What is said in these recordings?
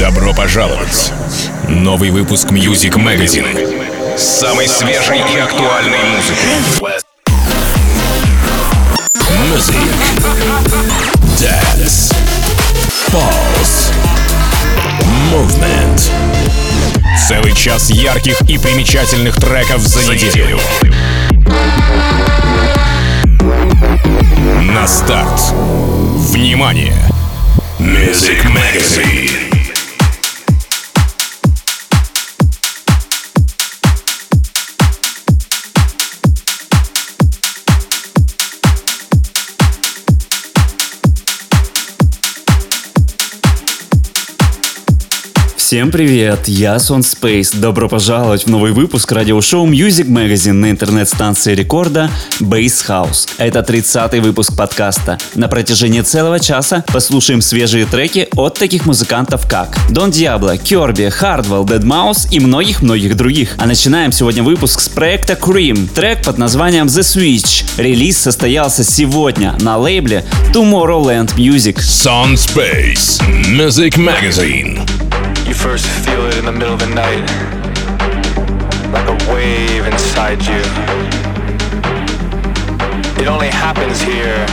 Добро пожаловать! Новый выпуск Music Magazine с самой свежей и актуальной музыкой. Music, Dance, Pulse, Movement. Целый час ярких и примечательных треков за неделю. На старт. Внимание! Music Magazine. Всем привет, я Сон Space. Добро пожаловать в новый выпуск радиошоу Music Magazine на интернет-станции рекорда Bass House. Это 30-й выпуск подкаста. На протяжении целого часа послушаем свежие треки от таких музыкантов как Don Diablo, Kirby, Hardwell, Dead Mouse и многих-многих других. А начинаем сегодня выпуск с проекта Cream. Трек под названием The Switch. Релиз состоялся сегодня на лейбле Tomorrowland Music. Sun Space Music Magazine. You first feel it in the middle of the night, like a wave inside you. It only happens here,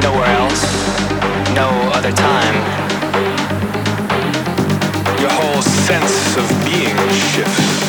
nowhere else, no other time. Your whole sense of being shifts.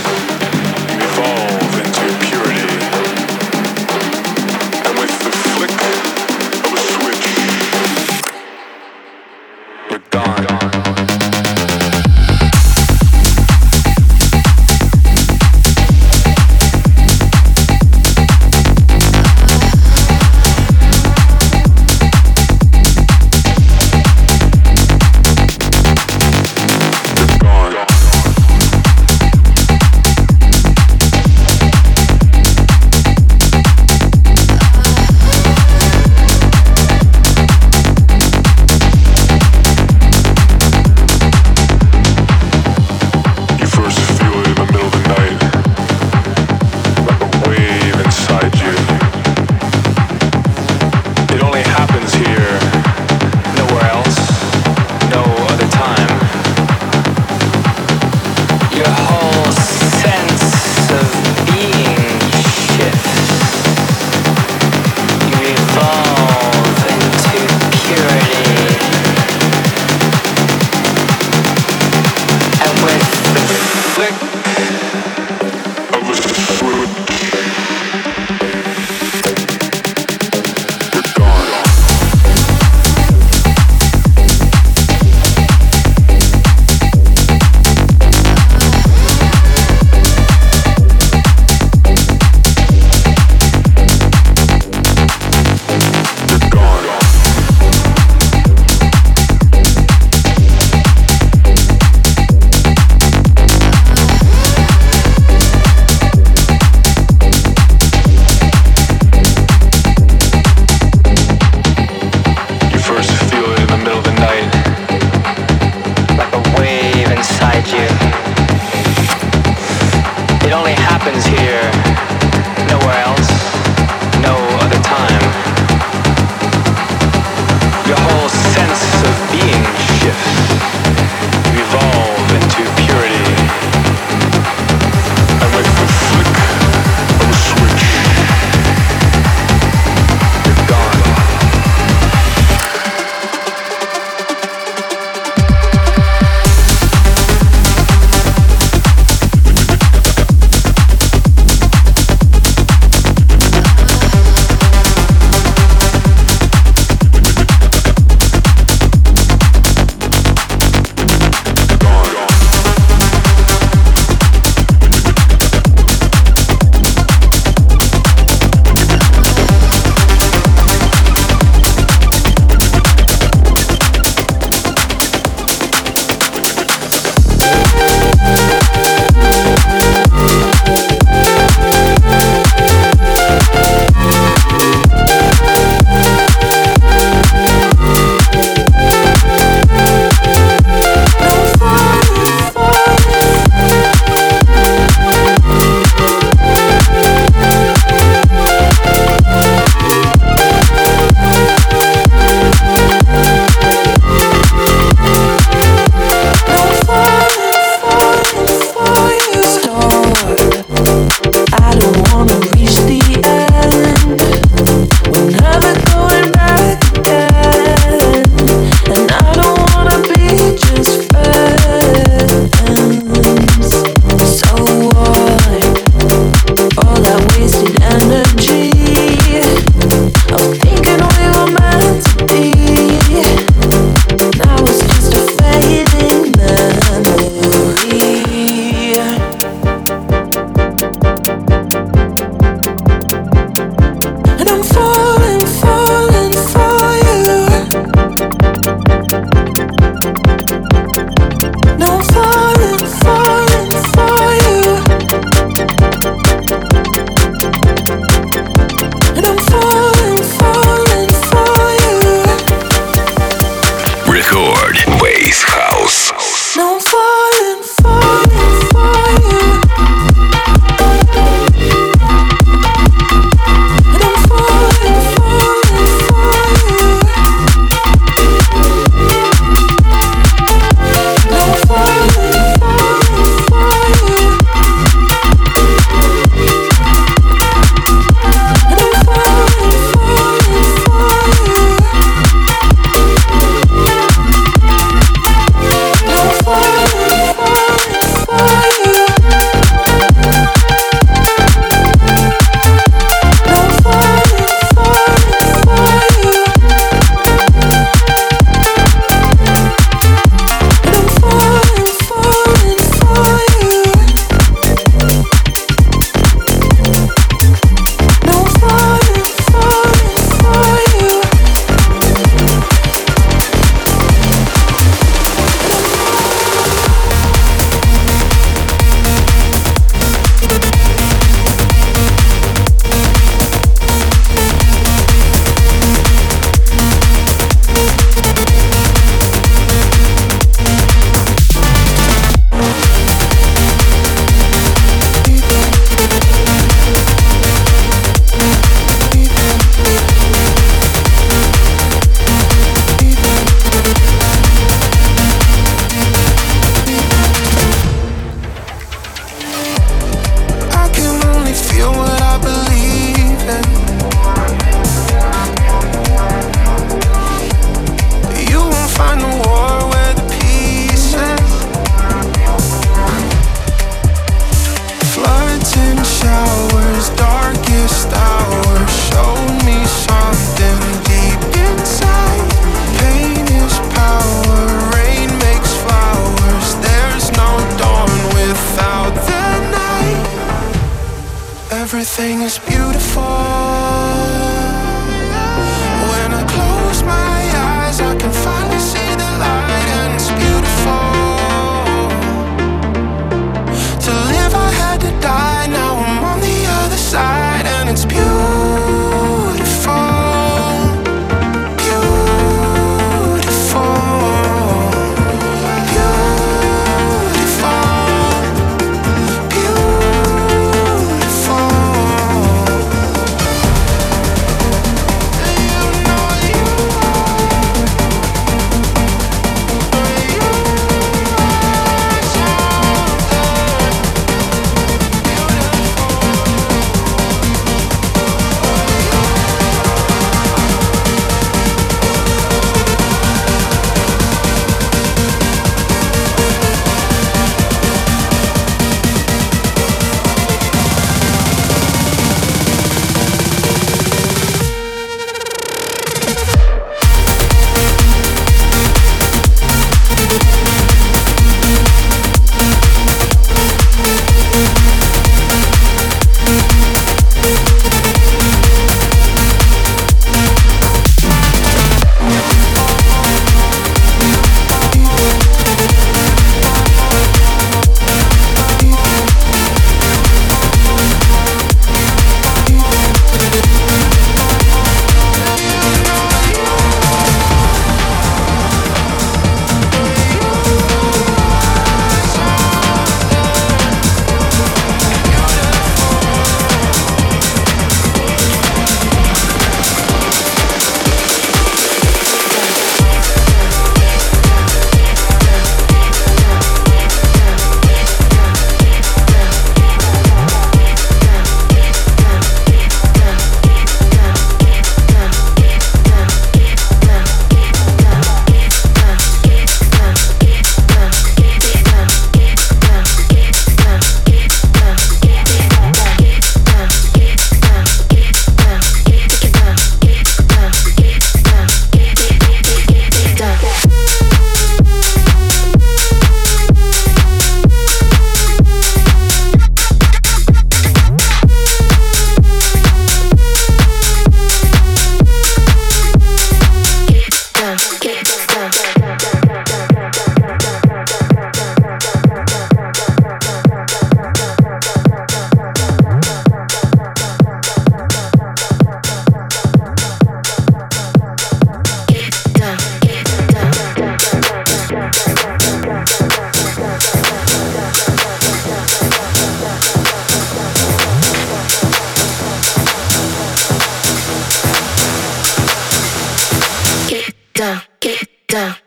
Get down.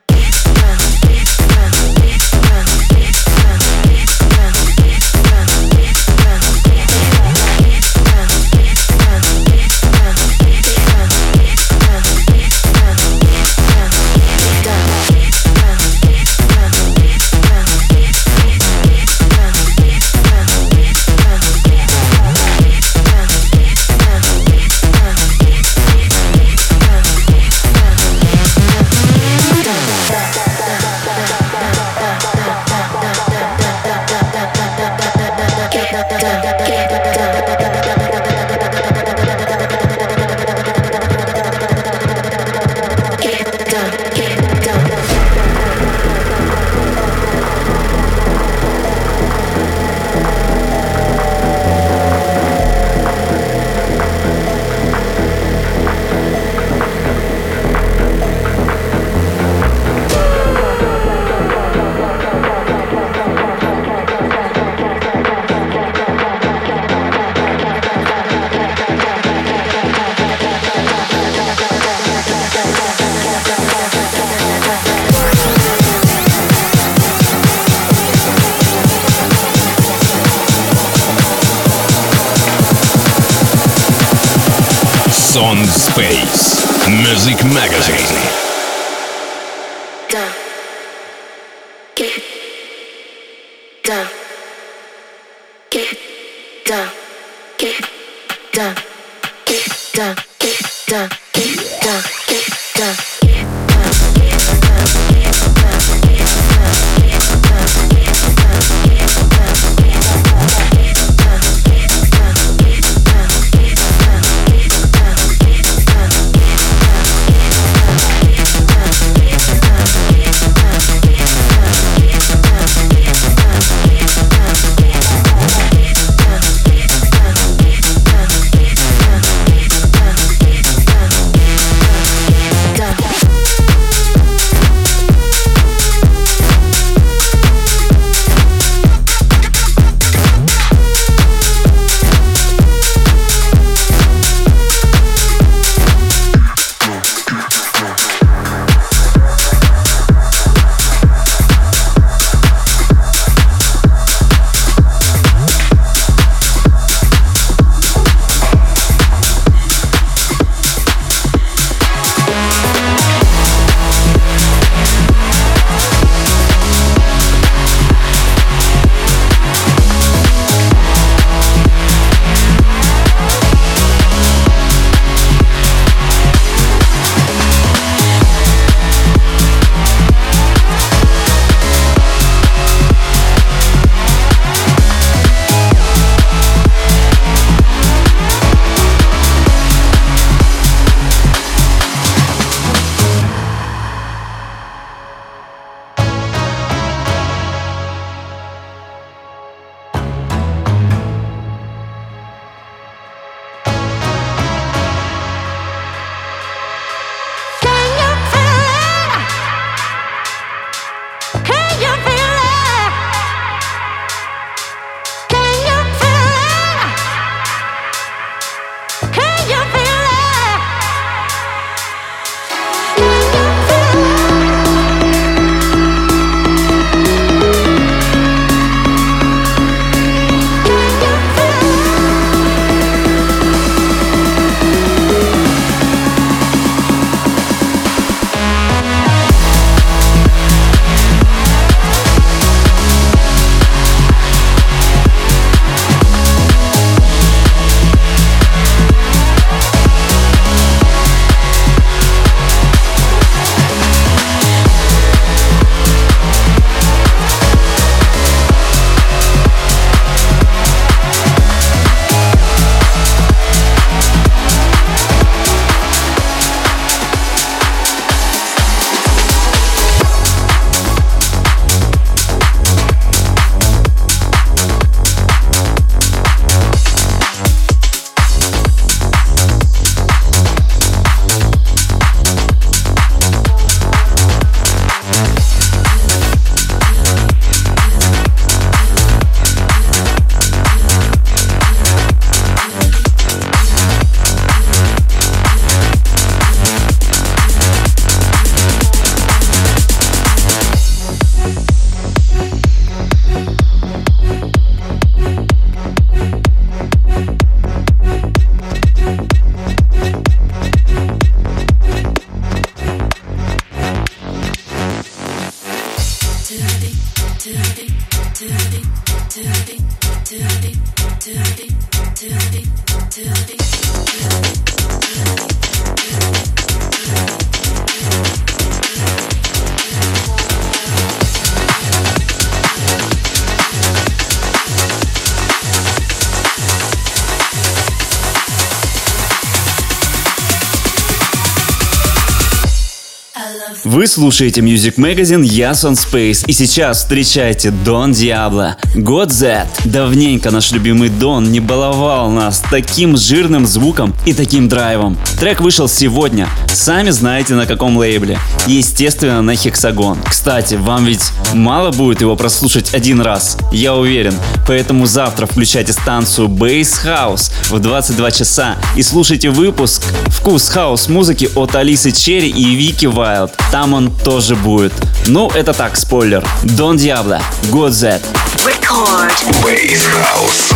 Вы слушаете Music Magazine Ясон Space и сейчас встречайте Don Diablo. God Z. Давненько наш любимый Дон не баловал нас таким жирным звуком и таким драйвом. Трек вышел сегодня. Сами знаете на каком лейбле. Естественно на Hexagon. Кстати, вам ведь мало будет его прослушать один раз, я уверен. Поэтому завтра включайте станцию Bass House в 22 часа и слушайте выпуск «Вкус хаус музыки» от Алисы Черри и Вики Вайлд. Там он тоже будет. Ну, это так, спойлер. Дон Диабло, God Z. Record. Bass House.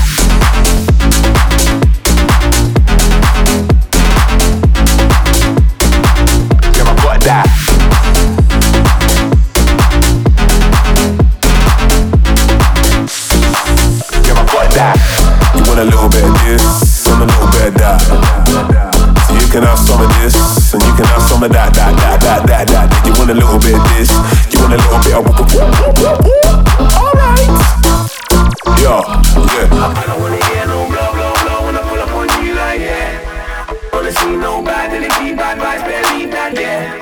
That. Yeah, I got that. You want a little bit of this and a little bit of that. Can have some of this and you can have some of that, that, that, that, that, that. You want a little bit of this, you want a little bit of. Alright. Yeah, yeah. I don't wanna hear no blow, blow, blow when I pull up on you like that. Wanna see no bad, then it keep bad vibes, better leave that there.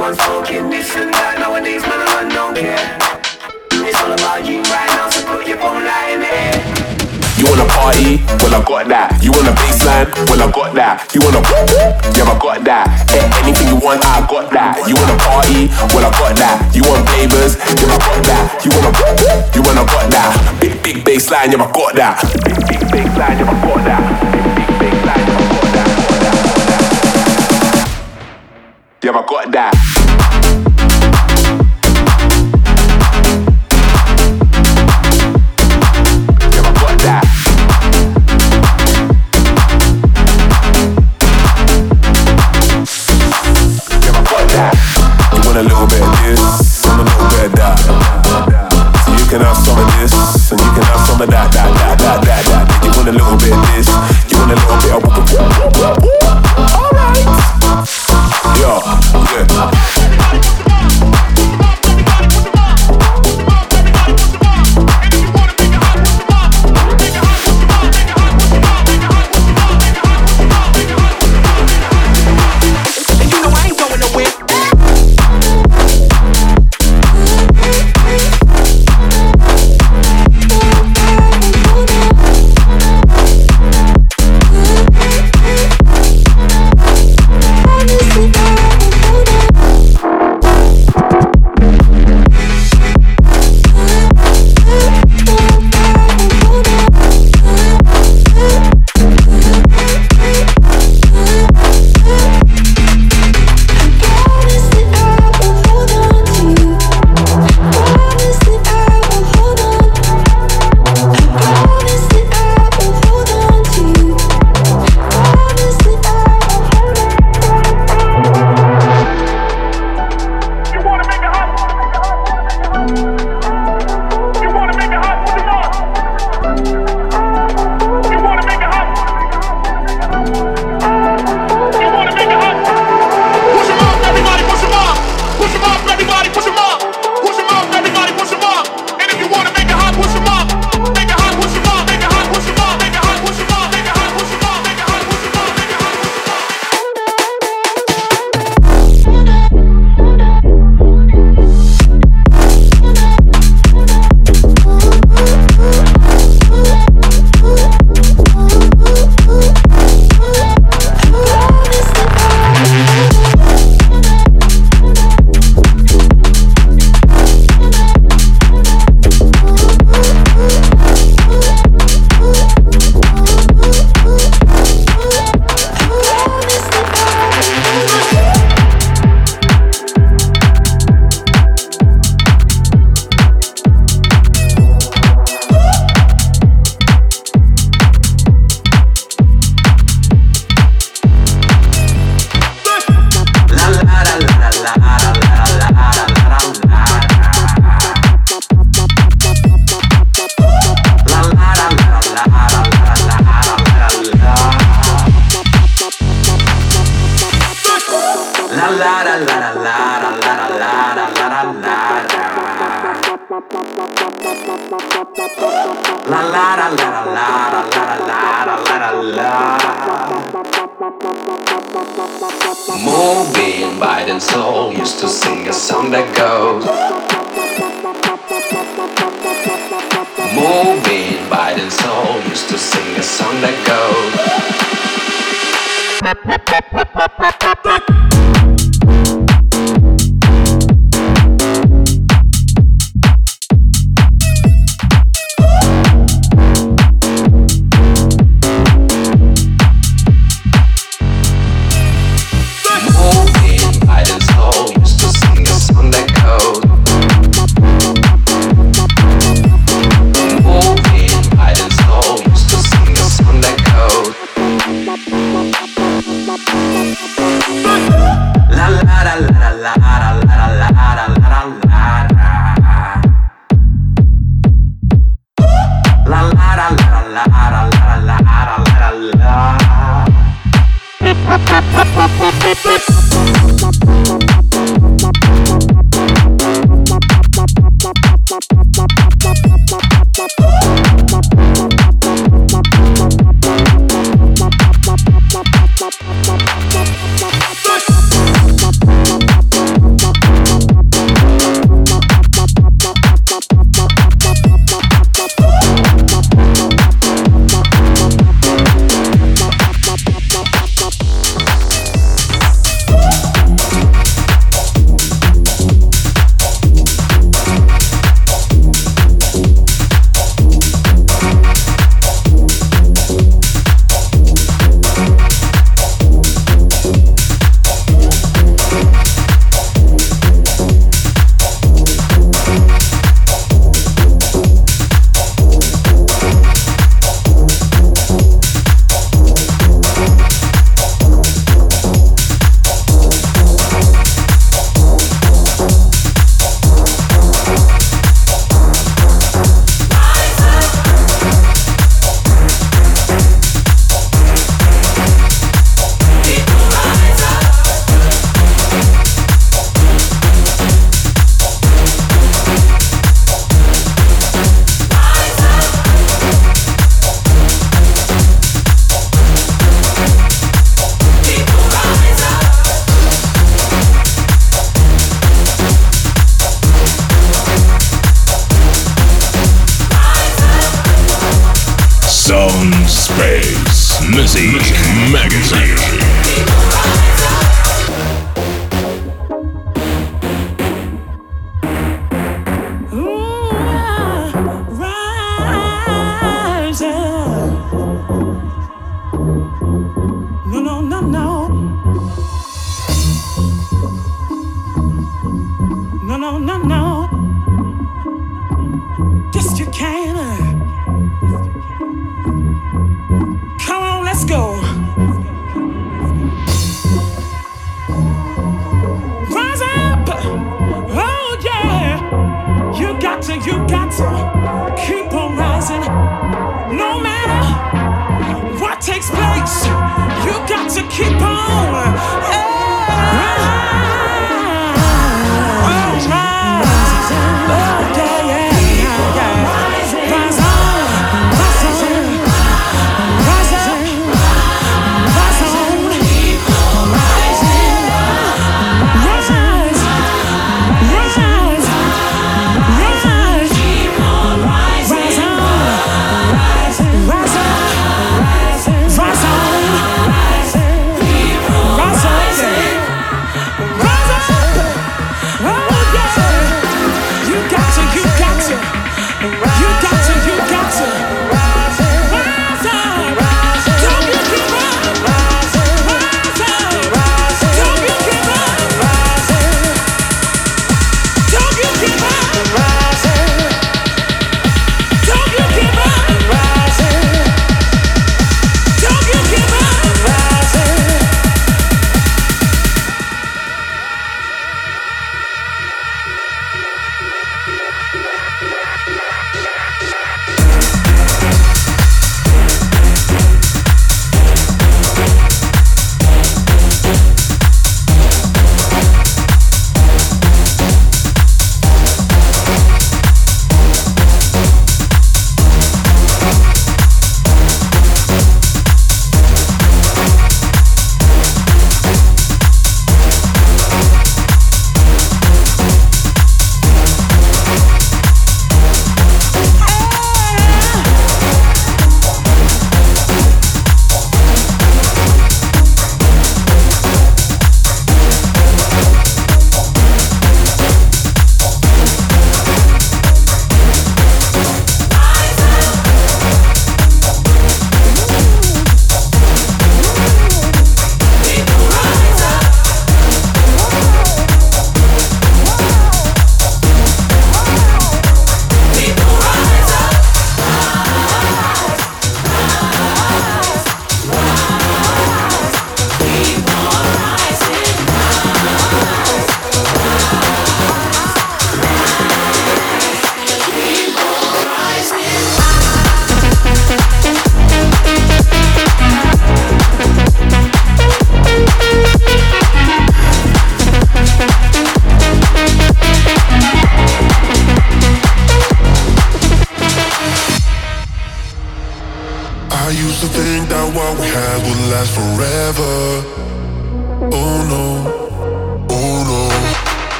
One's talking this and that, nowadays man, I don't care. Party? Well, I got that. You want a baseline? Well, I got that. You wanna Yeah, I got that. A- anything you want, I got that. You wanna party? Well, I got that. You want flavors? Yeah, I got that. You wanna You wanna got that. Big, big baseline, yeah, I got that. Big, big baseline, yeah, I got that. Big, big baseline, yeah, I got that. Yeah, I got that.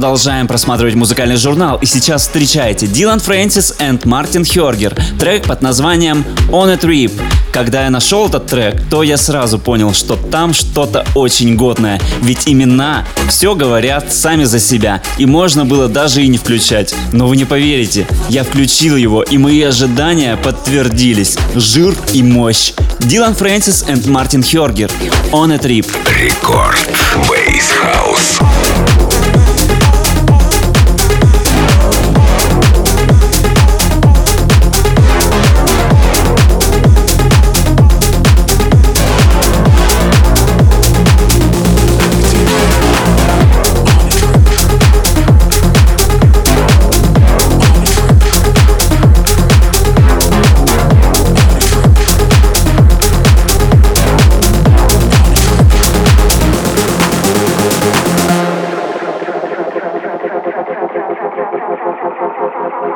Продолжаем просматривать музыкальный журнал, и сейчас встречайте Дилан Фрэнсис и Мартин Хёргер, трек под названием On a Trip. Когда я нашел этот трек, то я сразу понял, что там что-то очень годное, ведь имена все говорят сами за себя, и можно было даже и не включать. Но вы не поверите, я включил его, и мои ожидания подтвердились. Жир и мощь. Дилан Фрэнсис и Мартин Хёргер. On a Trip. Рекорд.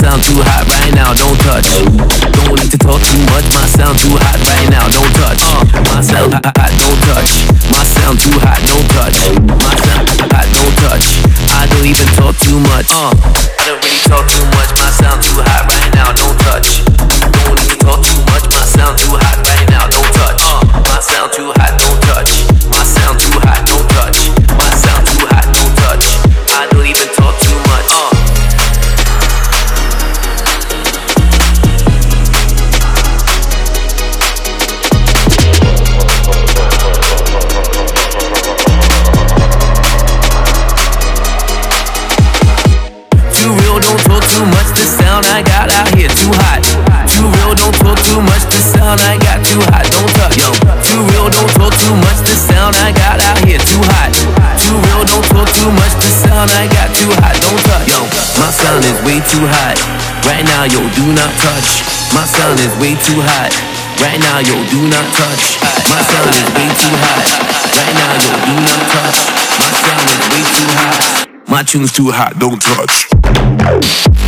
sound too hot right now, don't touch. Don't need to talk too much, my sound too hot right now, don't touch. Uh, my sound hot, hot, don't touch. My sound too hot, don't touch. My sound hot, hot, don't touch. I don't even talk too much. Uh. now, yo, do not touch. My sun is way too hot. Right now, yo, do not touch. My sun is way too hot. Right now, yo, do not touch. My sun is way too hot. My tune's too hot, don't touch.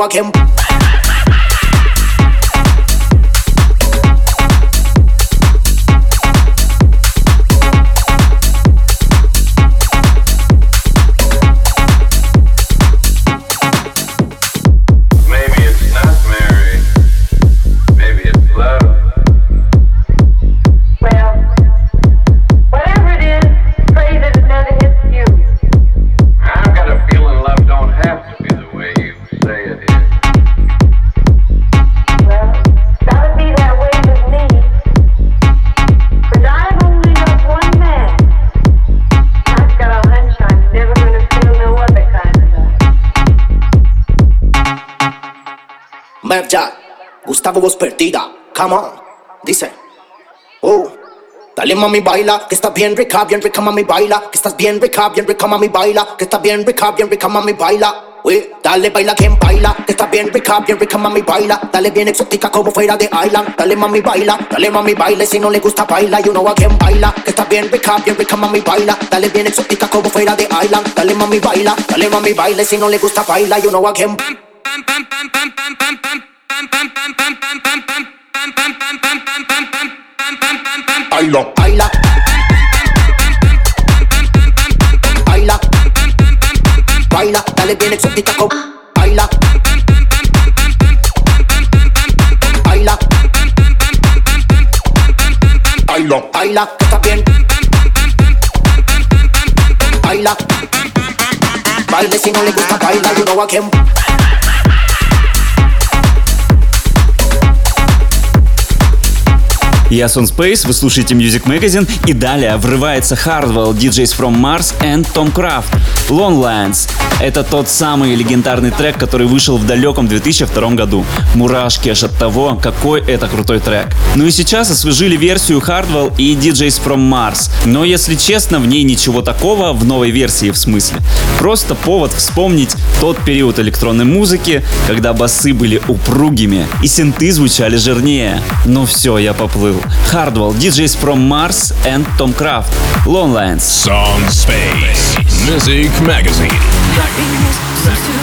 I came. Map Jack, Gustavo voz perdida, come on, dice. Oh, dale mami baila, que estás bien rica, bien rica mami baila, que estás bien rica, bien rica mami baila, que estás bien rica, bien rica mami baila. Uy, dale baila quien baila, que estás bien rica, bien rica mami baila, dale bien exótica como fuera de Island, dale mami baila, dale mami baila, si no le gusta baila, you know a quien baila, que estás bien rica, bien rica mami baila, dale bien exótica como fuera de Island, dale mami baila, dale mami baila, si no le gusta baila, you know a quien Baila, baila, está bien. Baile si no le gusta baila, you know a Я Сон Space, вы слушаете Music Magazine, и далее врывается Hardwell, DJs from Mars and Tom Craft. Longlands. Это тот самый легендарный трек, который вышел в далеком 2002 году. Мурашки аж от того, какой это крутой трек. Ну и сейчас освежили версию Hardwell и DJs from Mars. Но если честно, в ней ничего такого, в новой версии в смысле. Просто повод вспомнить тот период электронной музыки, когда басы были упругими и синты звучали жирнее. Ну все, я поплыл. Hardwell, DJs from Mars and Tom Craft. Longlands. Song Space. Music Magazine. Happiness seems to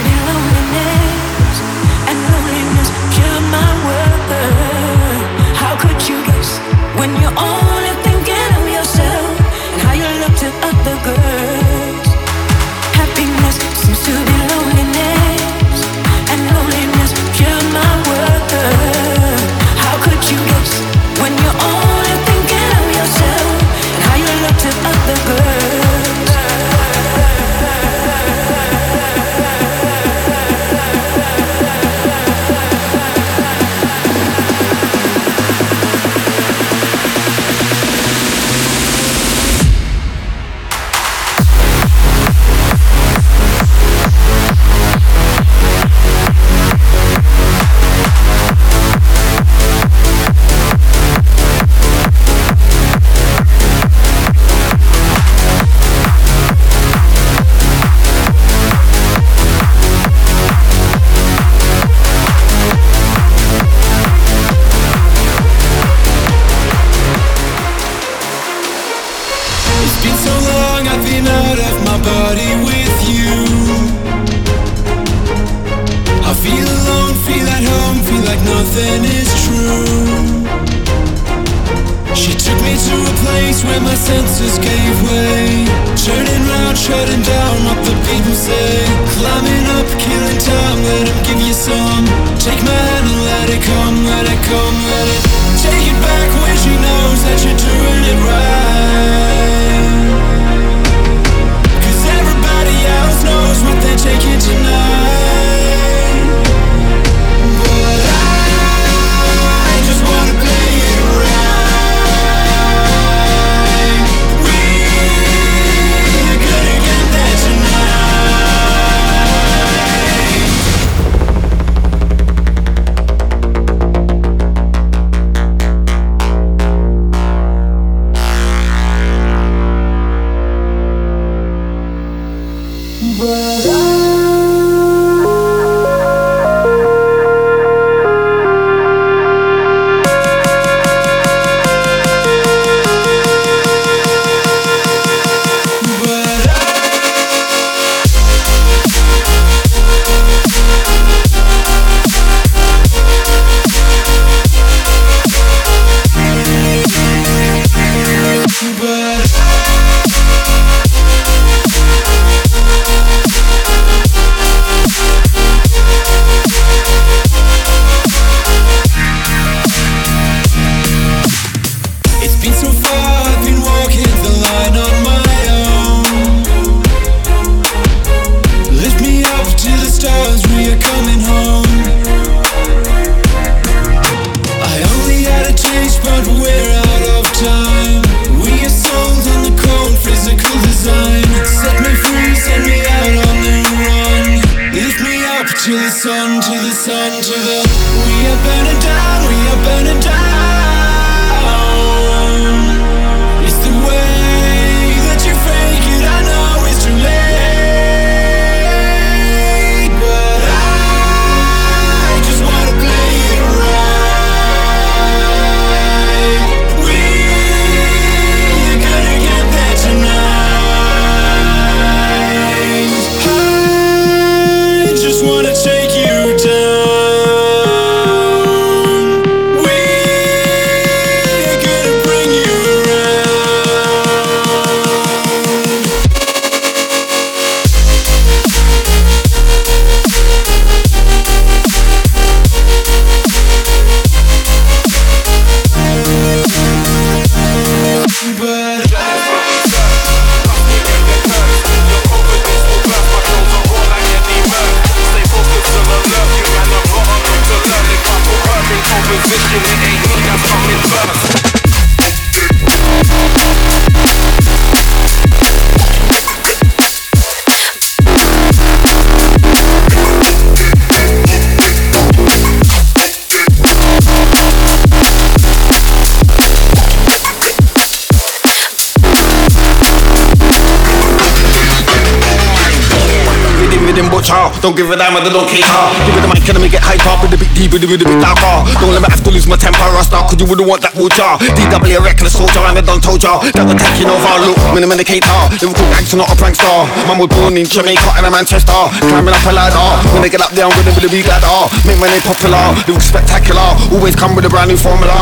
Rhythm. Don't give a damn, I don't care. Give it the mic, and me get hype up with a bit deeper, with a bit darker. Don't let me have to lose my temper or start, cause you wouldn't want that water. DW, a reckless soldier, I'm a done told ya. That we're taking over, look, minimum indicator. Liverpool gangster, not a prankster. Man was born in Jamaica and a Manchester. Climbing up a ladder. When they get up there, I'm gonna be the big ladder. Make my name popular, look spectacular. Always come with a brand new formula.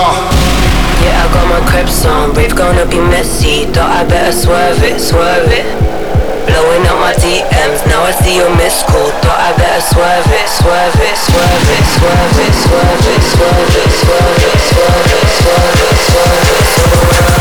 Yeah, I got my crepes on, rave gonna be messy. Thought I better swerve it, swerve it. Blowing up my DMs, now I see your missed call. Thought I better swerve it, swerve it, swerve it, swerve it, swerve it, swerve it, swerve it, swerve it, swerve it, swerve it,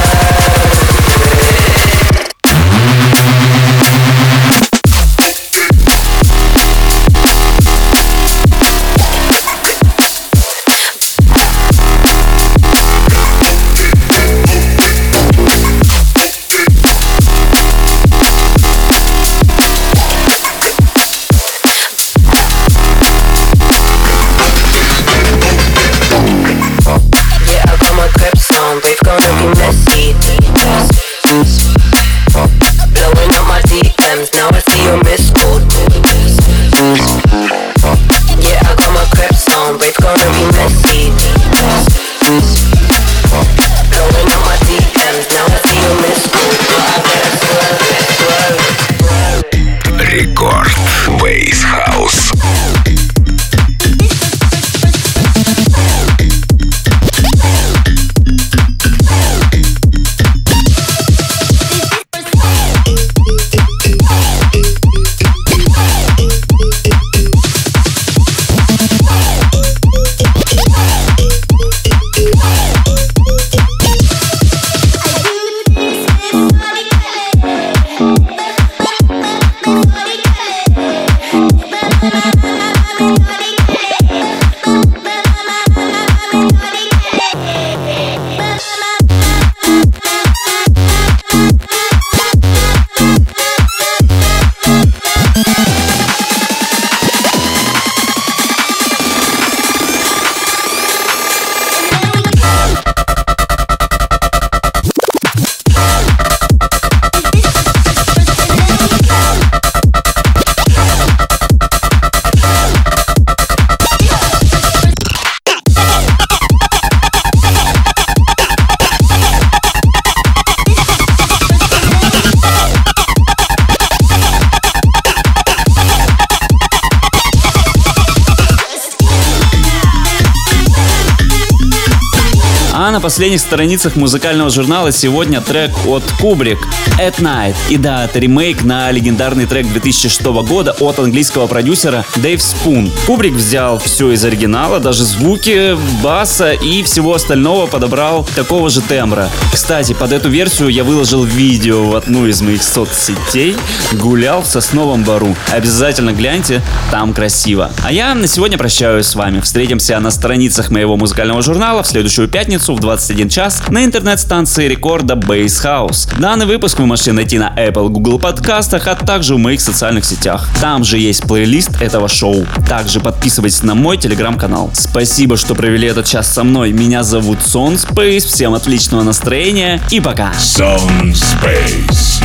последних страницах музыкального журнала сегодня трек от Кубрик «At Night». И да, это ремейк на легендарный трек 2006 года от английского продюсера Дэйв Спун. Кубрик взял все из оригинала, даже звуки, баса и всего остального подобрал такого же тембра. Кстати, под эту версию я выложил видео в одну из моих соцсетей. Гулял в Сосновом Бару. Обязательно гляньте, там красиво. А я на сегодня прощаюсь с вами. Встретимся на страницах моего музыкального журнала в следующую пятницу в 21 час на интернет-станции рекорда Base House. Данный выпуск вы можете найти на Apple, Google подкастах, а также в моих социальных сетях. Там же есть плейлист этого шоу. Также подписывайтесь на мой телеграм-канал. Спасибо, что провели этот час со мной. Меня зовут Сон Space. Всем отличного настроения и пока. Sound Space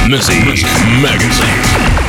Magazine.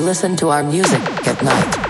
Listen to our music at night.